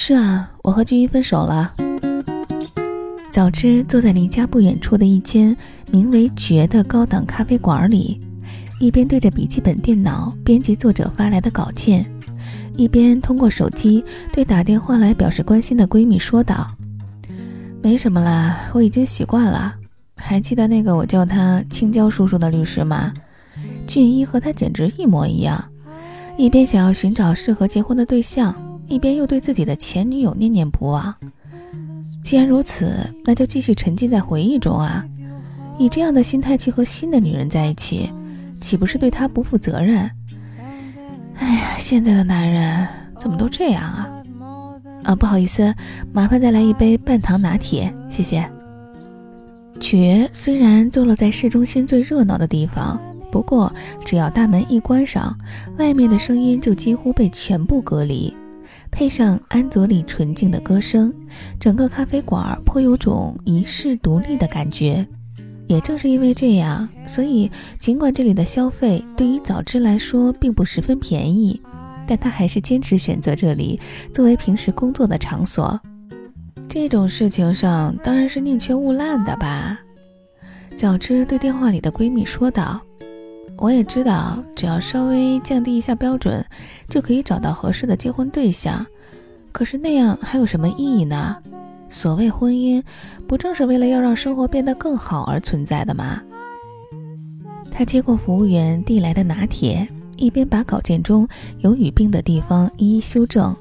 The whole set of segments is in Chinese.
是啊，我和俊一分手了。早知坐在离家不远处的一间名为“绝”的高档咖啡馆里，一边对着笔记本电脑编辑作者发来的稿件，一边通过手机对打电话来表示关心的闺蜜说道：“没什么啦，我已经习惯了。还记得那个我叫他青椒叔叔的律师吗？俊一和他简直一模一样。一边想要寻找适合结婚的对象，一边又对自己的前女友念念不忘。”既然如此，那就继续沉浸在回忆中啊！以这样的心态去和新的女人在一起，岂不是对她不负责任？哎呀，现在的男人怎么都这样啊！啊，不好意思，麻烦再来一杯半糖拿铁，谢谢。爵虽然坐落在市中心最热闹的地方，不过只要大门一关上，外面的声音就几乎被全部隔离。配上安佐里纯净的歌声，整个咖啡馆颇有种遗世独立的感觉。也正是因为这样，所以尽管这里的消费对于早知来说并不十分便宜，但他还是坚持选择这里作为平时工作的场所。这种事情上当然是宁缺毋滥的吧？早知对电话里的闺蜜说道。我也知道，只要稍微降低一下标准，就可以找到合适的结婚对象。可是那样还有什么意义呢？所谓婚姻，不正是为了要让生活变得更好而存在的吗？他接过服务员递来的拿铁，一边把稿件中有语病的地方一一修正，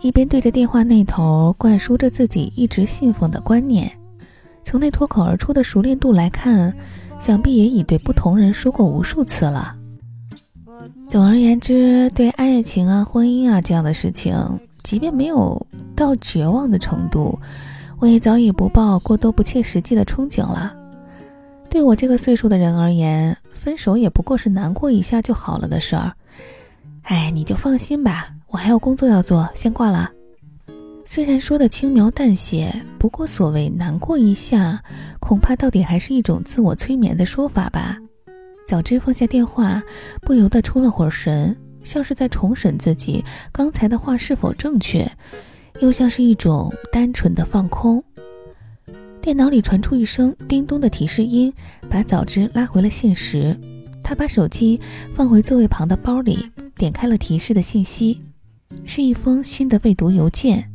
一边对着电话那头灌输着自己一直信奉的观念。从那脱口而出的熟练度来看。想必也已对不同人说过无数次了。总而言之，对爱情啊、婚姻啊这样的事情，即便没有到绝望的程度，我也早已不抱过多不切实际的憧憬了。对我这个岁数的人而言，分手也不过是难过一下就好了的事儿。哎，你就放心吧，我还有工作要做，先挂了。虽然说的轻描淡写，不过所谓难过一下，恐怕到底还是一种自我催眠的说法吧。早知放下电话，不由得出了会儿神，像是在重审自己刚才的话是否正确，又像是一种单纯的放空。电脑里传出一声叮咚的提示音，把早知拉回了现实。他把手机放回座位旁的包里，点开了提示的信息，是一封新的未读邮件。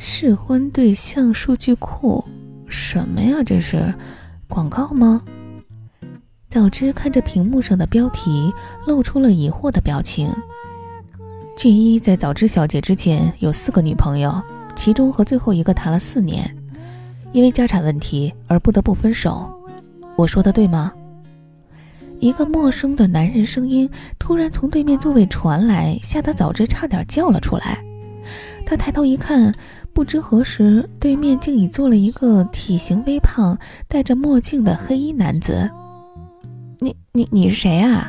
适婚对象数据库，什么呀？这是广告吗？早知看着屏幕上的标题，露出了疑惑的表情。俊一在早知小姐之前有四个女朋友，其中和最后一个谈了四年，因为家产问题而不得不分手。我说的对吗？一个陌生的男人声音突然从对面座位传来，吓得早知差点叫了出来。他抬头一看。不知何时，对面竟已坐了一个体型微胖、戴着墨镜的黑衣男子。你、你、你是谁啊？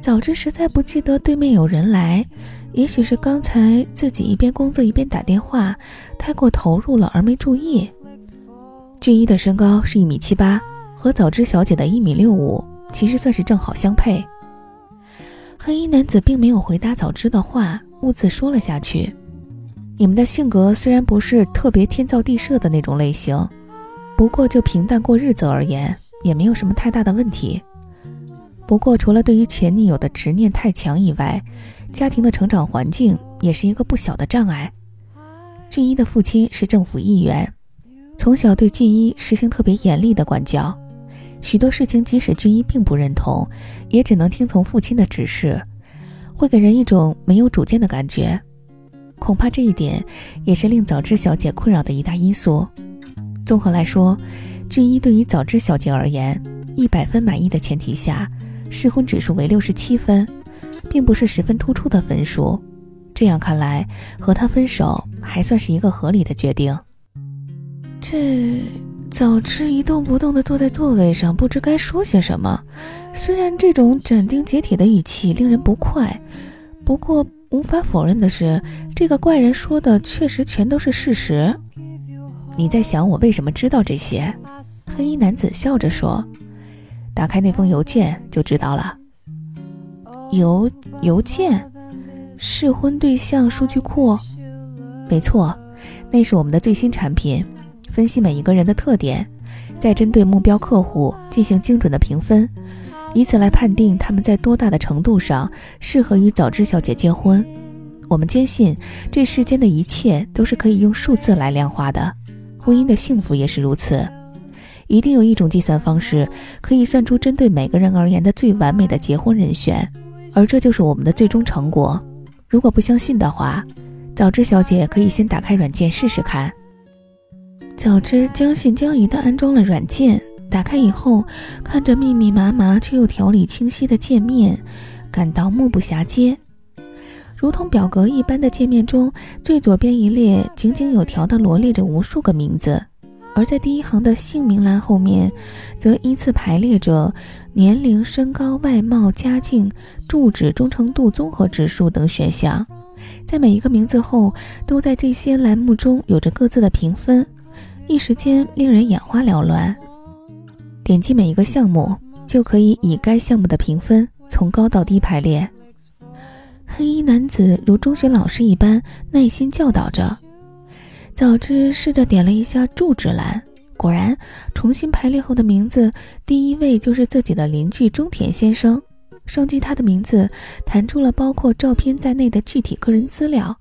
早知实在不记得对面有人来，也许是刚才自己一边工作一边打电话，太过投入了而没注意。俊一的身高是一米七八，和早知小姐的一米六五其实算是正好相配。黑衣男子并没有回答早知的话，兀自说了下去。你们的性格虽然不是特别天造地设的那种类型，不过就平淡过日子而言，也没有什么太大的问题。不过除了对于前女友的执念太强以外，家庭的成长环境也是一个不小的障碍。俊一的父亲是政府议员，从小对俊一实行特别严厉的管教，许多事情即使俊一并不认同，也只能听从父亲的指示，会给人一种没有主见的感觉。恐怕这一点也是令早知小姐困扰的一大因素。综合来说，俊一对于早知小姐而言，一百分满意的前提下，适婚指数为六十七分，并不是十分突出的分数。这样看来，和他分手还算是一个合理的决定。这早知一动不动地坐在座位上，不知该说些什么。虽然这种斩钉截铁的语气令人不快，不过。无法否认的是，这个怪人说的确实全都是事实。你在想我为什么知道这些？黑衣男子笑着说：“打开那封邮件就知道了。”邮邮件，试婚对象数据库。没错，那是我们的最新产品。分析每一个人的特点，再针对目标客户进行精准的评分，以此来判定他们在多大的程度上适合与早知小姐结婚。我们坚信，这世间的一切都是可以用数字来量化的，婚姻的幸福也是如此。一定有一种计算方式，可以算出针对每个人而言的最完美的结婚人选，而这就是我们的最终成果。如果不相信的话，早知小姐可以先打开软件试试看。早知将信将疑地安装了软件，打开以后，看着密密麻麻却又条理清晰的界面，感到目不暇接。如同表格一般的界面中，最左边一列井井有条地罗列着无数个名字，而在第一行的姓名栏后面，则依次排列着年龄、身高、外貌、家境、住址、忠诚度、综合指数等选项。在每一个名字后，都在这些栏目中有着各自的评分。一时间令人眼花缭乱。点击每一个项目，就可以以该项目的评分从高到低排列。黑衣男子如中学老师一般耐心教导着。早知试着点了一下住址栏，果然重新排列后的名字第一位就是自己的邻居中田先生。双击他的名字，弹出了包括照片在内的具体个人资料，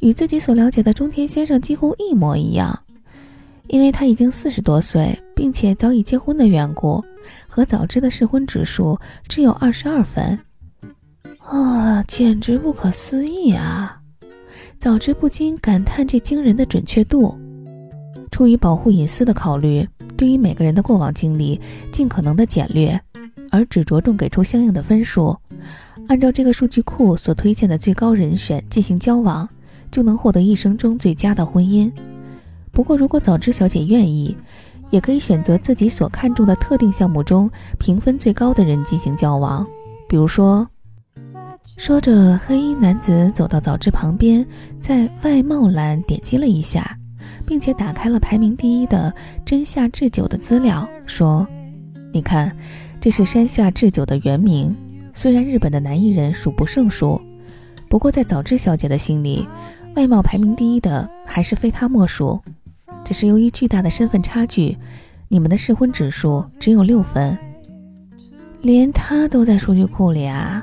与自己所了解的中田先生几乎一模一样。因为他已经四十多岁，并且早已结婚的缘故，和早知的适婚指数只有二十二分，啊，简直不可思议啊！早知不禁感叹这惊人的准确度。出于保护隐私的考虑，对于每个人的过往经历尽可能的简略，而只着重给出相应的分数，按照这个数据库所推荐的最高人选进行交往，就能获得一生中最佳的婚姻。不过，如果早知小姐愿意，也可以选择自己所看重的特定项目中评分最高的人进行交往。比如说，说着，黑衣男子走到早知旁边，在外貌栏点击了一下，并且打开了排名第一的真夏智久的资料，说：“你看，这是山下智久的原名。虽然日本的男艺人数不胜数，不过在早知小姐的心里，外貌排名第一的还是非他莫属。”只是由于巨大的身份差距，你们的适婚指数只有六分，连他都在数据库里啊！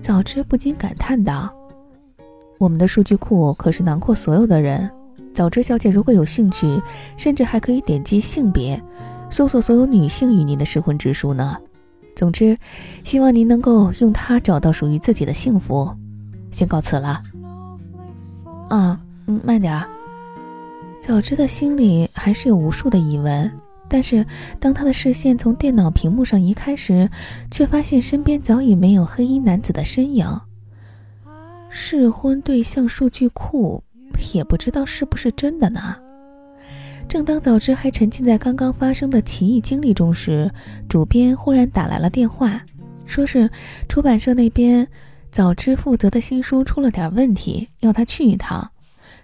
早知不禁感叹道：“我们的数据库可是囊括所有的人。早知小姐如果有兴趣，甚至还可以点击性别，搜索所有女性与您的适婚指数呢。总之，希望您能够用它找到属于自己的幸福。先告辞了。啊，嗯，慢点儿。”早知的心里还是有无数的疑问，但是当他的视线从电脑屏幕上移开时，却发现身边早已没有黑衣男子的身影。试婚对象数据库，也不知道是不是真的呢？正当早知还沉浸在刚刚发生的奇异经历中时，主编忽然打来了电话，说是出版社那边早知负责的新书出了点问题，要他去一趟。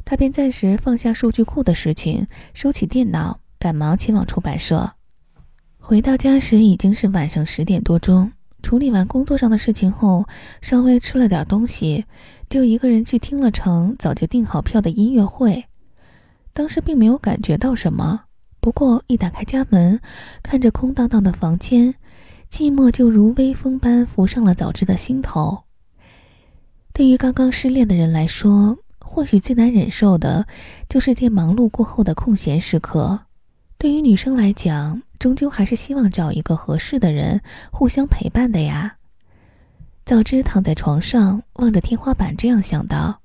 他便暂时放下数据库的事情，收起电脑，赶忙前往出版社。回到家时已经是晚上十点多钟。处理完工作上的事情后，稍微吃了点东西，就一个人去听了场早就订好票的音乐会。当时并没有感觉到什么，不过一打开家门，看着空荡荡的房间，寂寞就如微风般浮上了早知的心头。对于刚刚失恋的人来说，或许最难忍受的，就是这忙碌过后的空闲时刻。对于女生来讲，终究还是希望找一个合适的人互相陪伴的呀。早知躺在床上望着天花板，这样想到。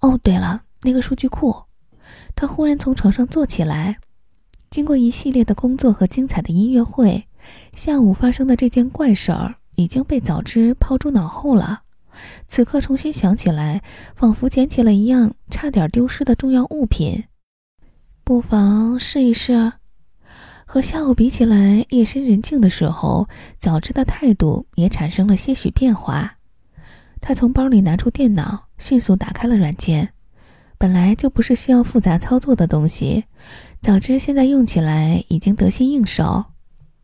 哦，对了，那个数据库。他忽然从床上坐起来。经过一系列的工作和精彩的音乐会，下午发生的这件怪事儿已经被早知抛诸脑后了。此刻重新想起来，仿佛捡起了一样差点丢失的重要物品。不妨试一试。和下午比起来，夜深人静的时候，早知的态度也产生了些许变化。他从包里拿出电脑，迅速打开了软件。本来就不是需要复杂操作的东西，早知现在用起来已经得心应手。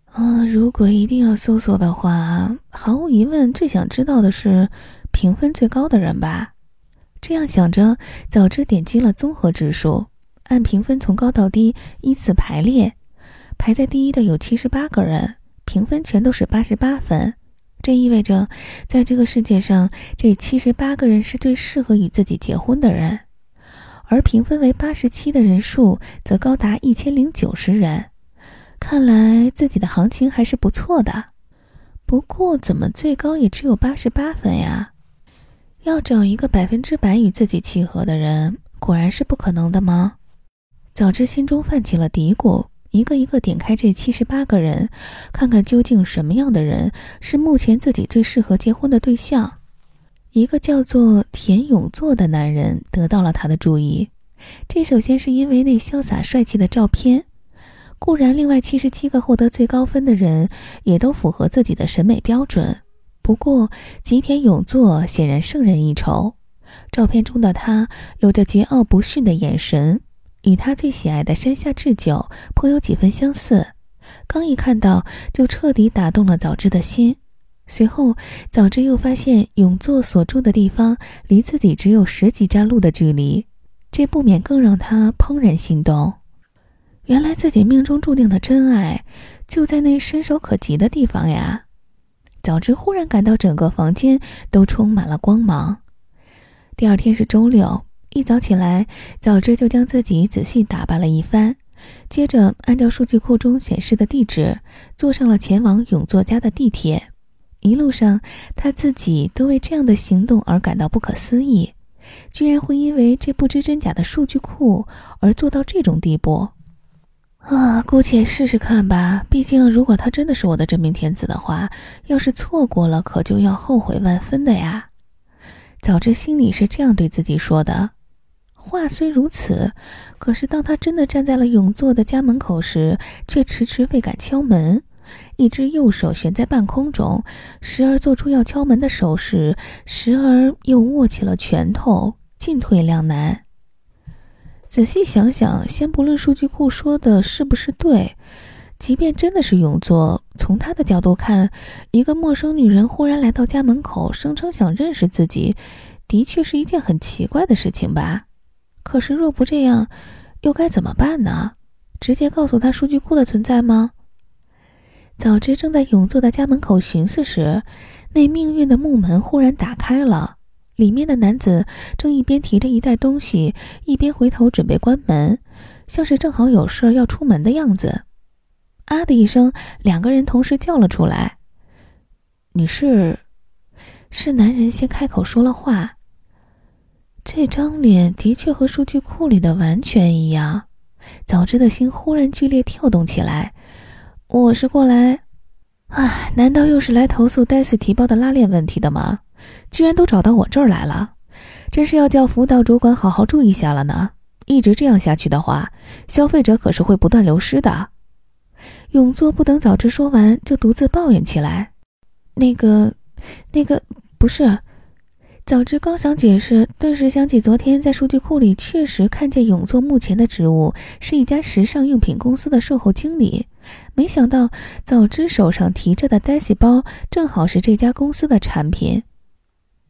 啊，如果一定要搜索的话，毫无疑问，最想知道的是。评分最高的人吧，这样想着，早知点击了综合指数，按评分从高到低依次排列，排在第一的有七十八个人，评分全都是八十八分。这意味着，在这个世界上，这七十八个人是最适合与自己结婚的人，而评分为八十七的人数则高达一千零九十人。看来自己的行情还是不错的。不过，怎么最高也只有八十八分呀？要找一个百分之百与自己契合的人，果然是不可能的吗？早知心中泛起了嘀咕，一个一个点开这七十八个人，看看究竟什么样的人是目前自己最适合结婚的对象。一个叫做田永作的男人得到了他的注意，这首先是因为那潇洒帅气的照片，固然另外七十七个获得最高分的人也都符合自己的审美标准。不过，吉田永作显然胜人一筹。照片中的他有着桀骜不驯的眼神，与他最喜爱的山下智久颇有几分相似。刚一看到，就彻底打动了早知的心。随后，早知又发现永作所住的地方离自己只有十几站路的距离，这不免更让他怦然心动。原来自己命中注定的真爱就在那伸手可及的地方呀！早知忽然感到整个房间都充满了光芒。第二天是周六，一早起来，早知就将自己仔细打扮了一番，接着按照数据库中显示的地址，坐上了前往永作家的地铁。一路上，他自己都为这样的行动而感到不可思议，居然会因为这不知真假的数据库而做到这种地步。啊，姑且试试看吧。毕竟，如果他真的是我的真命天子的话，要是错过了，可就要后悔万分的呀。早知心里是这样对自己说的。话虽如此，可是当他真的站在了永作的家门口时，却迟迟未敢敲门，一只右手悬在半空中，时而做出要敲门的手势，时而又握起了拳头，进退两难。仔细想想，先不论数据库说的是不是对，即便真的是永作，从他的角度看，一个陌生女人忽然来到家门口，声称想认识自己，的确是一件很奇怪的事情吧？可是若不这样，又该怎么办呢？直接告诉他数据库的存在吗？早知正在永作的家门口寻思时，那命运的木门忽然打开了。里面的男子正一边提着一袋东西，一边回头准备关门，像是正好有事要出门的样子。啊的一声，两个人同时叫了出来：“你是？”是男人先开口说了话。这张脸的确和数据库里的完全一样。早知的心忽然剧烈跳动起来。我是过来……唉，难道又是来投诉戴斯提包的拉链问题的吗？居然都找到我这儿来了，真是要叫辅导主管好好注意下了呢。一直这样下去的话，消费者可是会不断流失的。永作不等早知说完，就独自抱怨起来：“那个，那个不是。”早知刚想解释，顿时想起昨天在数据库里确实看见永作目前的职务是一家时尚用品公司的售后经理，没想到早知手上提着的 Daisy 包正好是这家公司的产品。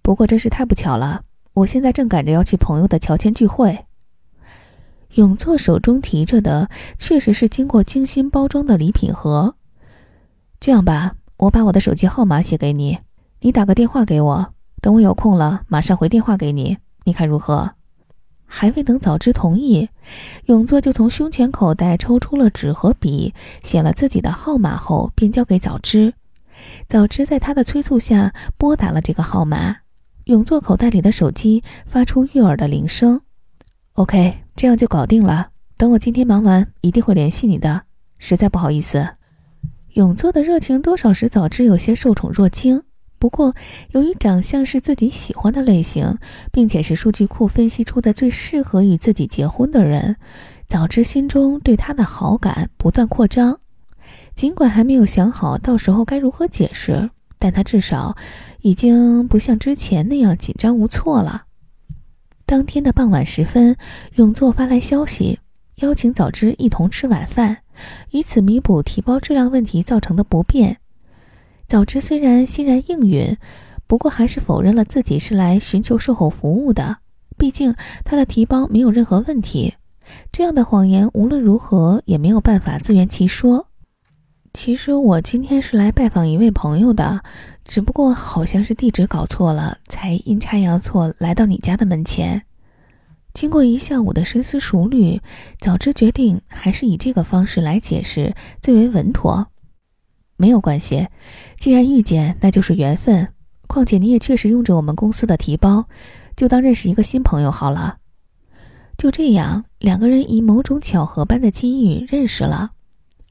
不过真是太不巧了，我现在正赶着要去朋友的乔迁聚会。永作手中提着的确实是经过精心包装的礼品盒。这样吧，我把我的手机号码写给你，你打个电话给我，等我有空了马上回电话给你，你看如何？还未等早知同意，永作就从胸前口袋抽出了纸和笔，写了自己的号码后便交给早知。早知在他的催促下拨打了这个号码。永作口袋里的手机发出悦耳的铃声。OK，这样就搞定了。等我今天忙完，一定会联系你的。实在不好意思。永作的热情多少使早知有些受宠若惊。不过，由于长相是自己喜欢的类型，并且是数据库分析出的最适合与自己结婚的人，早知心中对他的好感不断扩张。尽管还没有想好到时候该如何解释。但他至少已经不像之前那样紧张无措了。当天的傍晚时分，永作发来消息，邀请早知一同吃晚饭，以此弥补提包质量问题造成的不便。早知虽然欣然应允，不过还是否认了自己是来寻求售后服务的，毕竟他的提包没有任何问题。这样的谎言无论如何也没有办法自圆其说。其实我今天是来拜访一位朋友的，只不过好像是地址搞错了，才阴差阳错来到你家的门前。经过一下午的深思熟虑，早知决定还是以这个方式来解释最为稳妥。没有关系，既然遇见，那就是缘分。况且你也确实用着我们公司的提包，就当认识一个新朋友好了。就这样，两个人以某种巧合般的机遇认识了。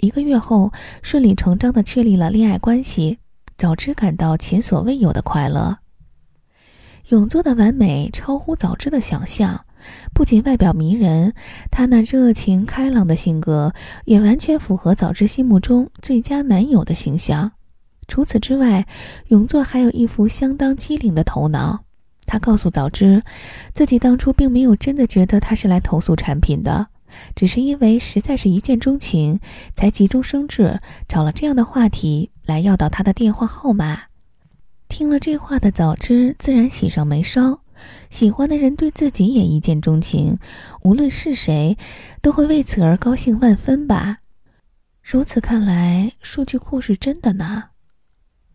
一个月后，顺理成章地确立了恋爱关系。早知感到前所未有的快乐。永作的完美超乎早知的想象。不仅外表迷人，他那热情开朗的性格也完全符合早知心目中最佳男友的形象。除此之外，永作还有一副相当机灵的头脑。他告诉早知，自己当初并没有真的觉得他是来投诉产品的，只是因为实在是一见钟情，才急中生智找了这样的话题来要到他的电话号码。听了这话的早知自然喜上眉梢。喜欢的人对自己也一见钟情，无论是谁，都会为此而高兴万分吧。如此看来，数据库是真的呢。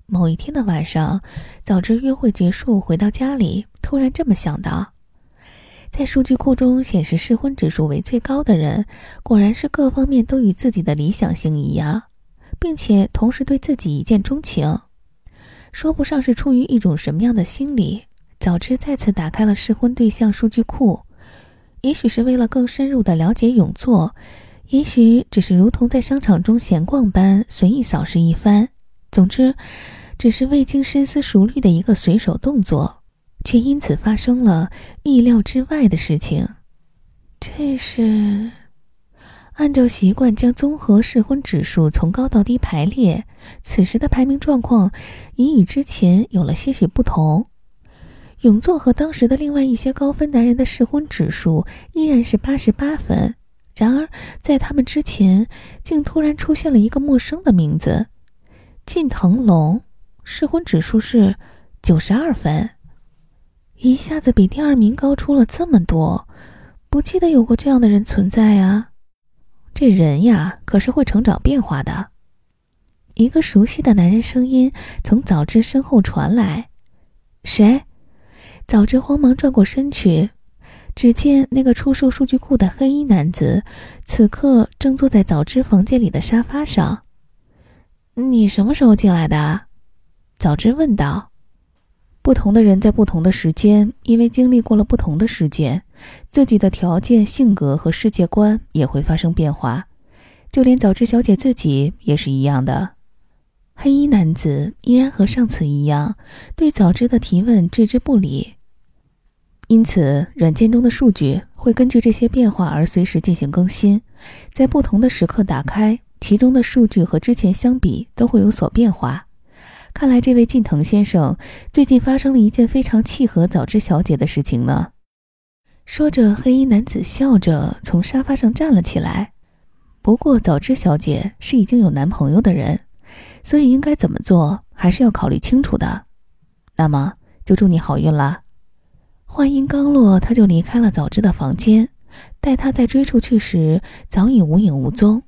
某一天的晚上，早知约会结束回到家里，突然这么想到：在数据库中显示适婚指数为最高的人，果然是各方面都与自己的理想型一样，并且同时对自己一见钟情。说不上是出于一种什么样的心理。早知再次打开了适婚对象数据库，也许是为了更深入的了解永作，也许只是如同在商场中闲逛般随意扫视一番。总之，只是未经深思熟虑的一个随手动作，却因此发生了意料之外的事情。这是按照习惯将综合适婚指数从高到低排列，此时的排名状况已与之前有了些许不同。永作和当时的另外一些高分男人的适婚指数依然是八十八分，然而在他们之前，竟突然出现了一个陌生的名字——近藤龙，适婚指数是九十二分，一下子比第二名高出了这么多，不记得有过这样的人存在啊！这人呀，可是会成长变化的。一个熟悉的男人声音从早知身后传来：“谁？”早知慌忙转过身去，只见那个出售数据库的黑衣男子，此刻正坐在早知房间里的沙发上。你什么时候进来的？早知问道。不同的人在不同的时间，因为经历过了不同的事件，自己的条件、性格和世界观也会发生变化，就连早知小姐自己也是一样的。黑衣男子依然和上次一样，对早知的提问置之不理。因此，软件中的数据会根据这些变化而随时进行更新，在不同的时刻打开，其中的数据和之前相比都会有所变化。看来，这位近藤先生最近发生了一件非常契合早知小姐的事情呢。说着，黑衣男子笑着从沙发上站了起来。不过，早知小姐是已经有男朋友的人。所以应该怎么做，还是要考虑清楚的。那么就祝你好运啦！话音刚落，他就离开了早知的房间。待他再追出去时，早已无影无踪。